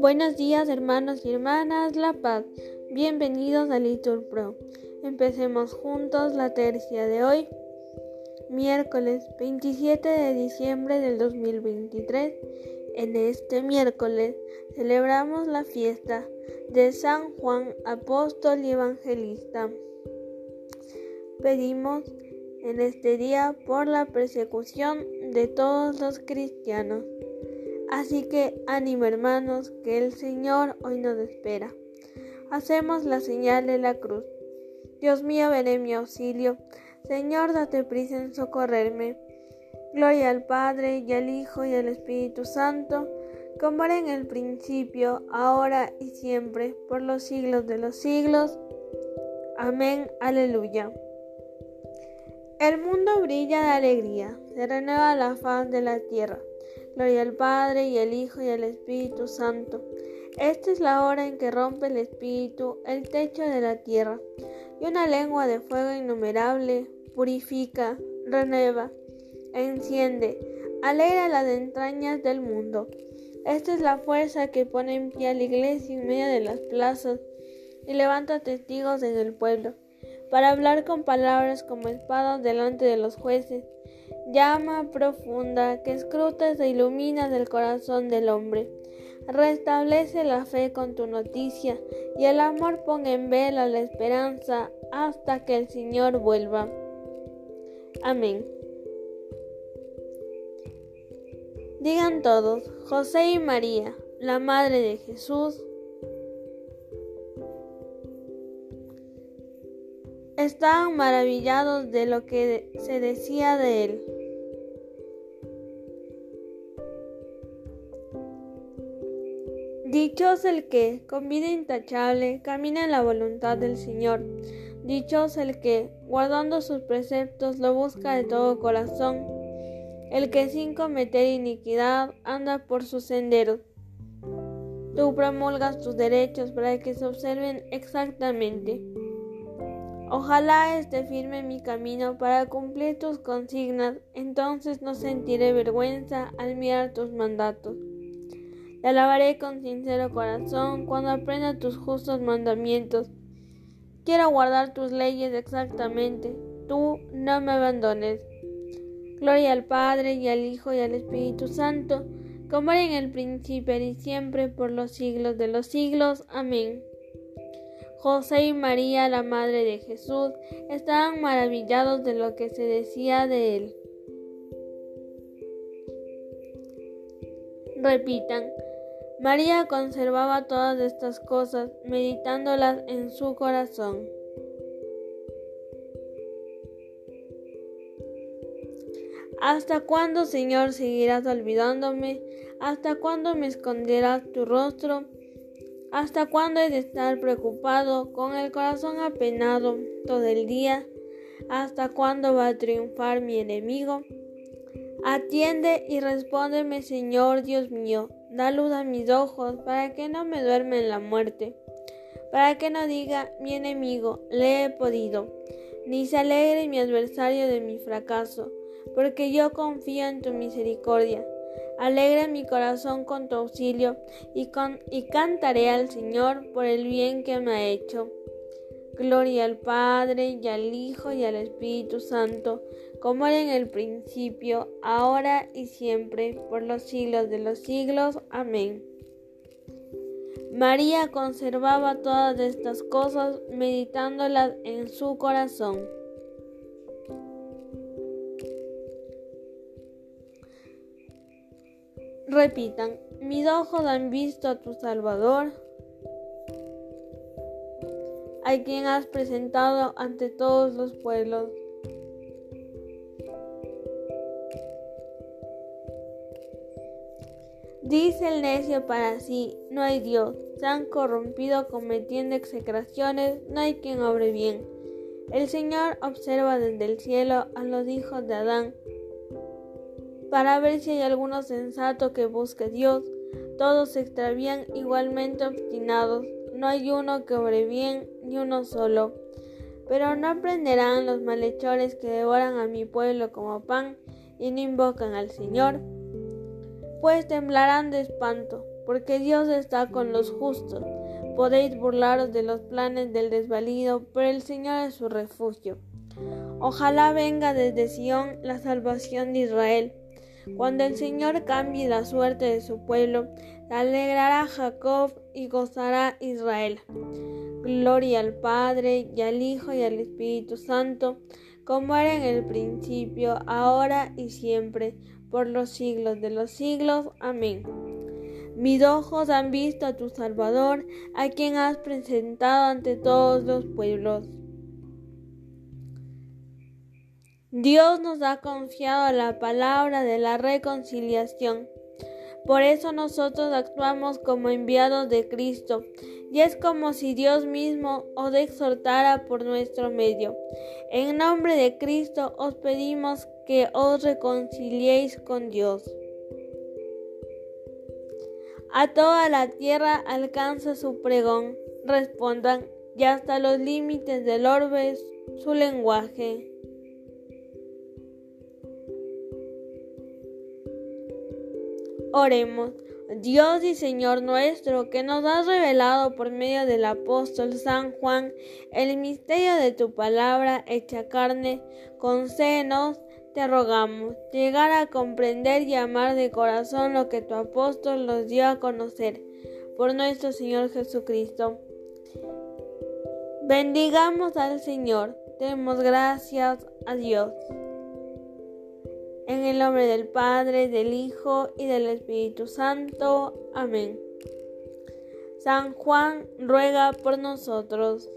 Buenos días hermanos y hermanas La Paz, bienvenidos a Litur Pro. Empecemos juntos la tercia de hoy, miércoles 27 de diciembre del 2023. En este miércoles celebramos la fiesta de San Juan Apóstol y Evangelista. Pedimos en este día por la persecución de todos los cristianos. Así que ánimo hermanos, que el Señor hoy nos espera. Hacemos la señal de la cruz. Dios mío, ven en mi auxilio. Señor, date prisa en socorrerme. Gloria al Padre y al Hijo y al Espíritu Santo, como era en el principio, ahora y siempre, por los siglos de los siglos. Amén. Aleluya. El mundo brilla de alegría, se renueva la faz de la tierra. Gloria al Padre y al Hijo y al Espíritu Santo. Esta es la hora en que rompe el Espíritu el techo de la tierra, y una lengua de fuego innumerable purifica, renueva, enciende, alegra las entrañas del mundo. Esta es la fuerza que pone en pie a la iglesia en medio de las plazas y levanta testigos en el pueblo, para hablar con palabras como espadas delante de los jueces llama profunda que escrutas e iluminas el corazón del hombre. Restablece la fe con tu noticia y el amor pone en vela la esperanza hasta que el Señor vuelva. Amén. Digan todos, José y María, la Madre de Jesús, estaban maravillados de lo que se decía de él. Dichoso el que, con vida intachable, camina en la voluntad del Señor. Dichoso el que, guardando sus preceptos, lo busca de todo corazón. El que sin cometer iniquidad anda por sus senderos. Tú promulgas tus derechos para que se observen exactamente. Ojalá esté firme mi camino para cumplir tus consignas, entonces no sentiré vergüenza al mirar tus mandatos. Te alabaré con sincero corazón cuando aprenda tus justos mandamientos. Quiero guardar tus leyes exactamente. Tú no me abandones. Gloria al Padre y al Hijo y al Espíritu Santo, como era en el principio y siempre por los siglos de los siglos. Amén. José y María, la Madre de Jesús, estaban maravillados de lo que se decía de él. Repitan, María conservaba todas estas cosas, meditándolas en su corazón. ¿Hasta cuándo, Señor, seguirás olvidándome? ¿Hasta cuándo me esconderás tu rostro? ¿Hasta cuándo he de estar preocupado, con el corazón apenado todo el día? ¿Hasta cuándo va a triunfar mi enemigo? Atiende y respóndeme, Señor Dios mío. Da luz a mis ojos para que no me duerme en la muerte, para que no diga mi enemigo, le he podido, ni se alegre mi adversario de mi fracaso, porque yo confío en tu misericordia. Alegra mi corazón con tu auxilio y, y cantaré al Señor por el bien que me ha hecho. Gloria al Padre y al Hijo y al Espíritu Santo, como era en el principio, ahora y siempre, por los siglos de los siglos. Amén. María conservaba todas estas cosas, meditándolas en su corazón. Repitan, mis ojos han visto a tu Salvador a quien has presentado ante todos los pueblos. Dice el necio para sí, no hay Dios, se han corrompido cometiendo execraciones, no hay quien obre bien. El Señor observa desde el cielo a los hijos de Adán, para ver si hay alguno sensato que busque Dios. Todos se extravían igualmente obstinados, no hay uno que obre bien, ni uno solo. Pero no aprenderán los malhechores que devoran a mi pueblo como pan, y no invocan al Señor, pues temblarán de espanto, porque Dios está con los justos. Podéis burlaros de los planes del desvalido, pero el Señor es su refugio. Ojalá venga desde Sión la salvación de Israel. Cuando el Señor cambie la suerte de su pueblo, alegrará Jacob y gozará Israel. Gloria al Padre y al Hijo y al Espíritu Santo, como era en el principio, ahora y siempre, por los siglos de los siglos. Amén. Mis ojos han visto a tu Salvador, a quien has presentado ante todos los pueblos. Dios nos ha confiado la palabra de la reconciliación. Por eso nosotros actuamos como enviados de Cristo, y es como si Dios mismo os exhortara por nuestro medio. En nombre de Cristo os pedimos que os reconciliéis con Dios. A toda la tierra alcanza su pregón, respondan, y hasta los límites del orbe su lenguaje. Oremos. Dios y Señor nuestro, que nos has revelado por medio del apóstol San Juan el misterio de tu palabra hecha carne, concédenos, te rogamos, llegar a comprender y amar de corazón lo que tu apóstol nos dio a conocer. Por nuestro Señor Jesucristo. Bendigamos al Señor, demos gracias a Dios. En el nombre del Padre, del Hijo y del Espíritu Santo. Amén. San Juan ruega por nosotros.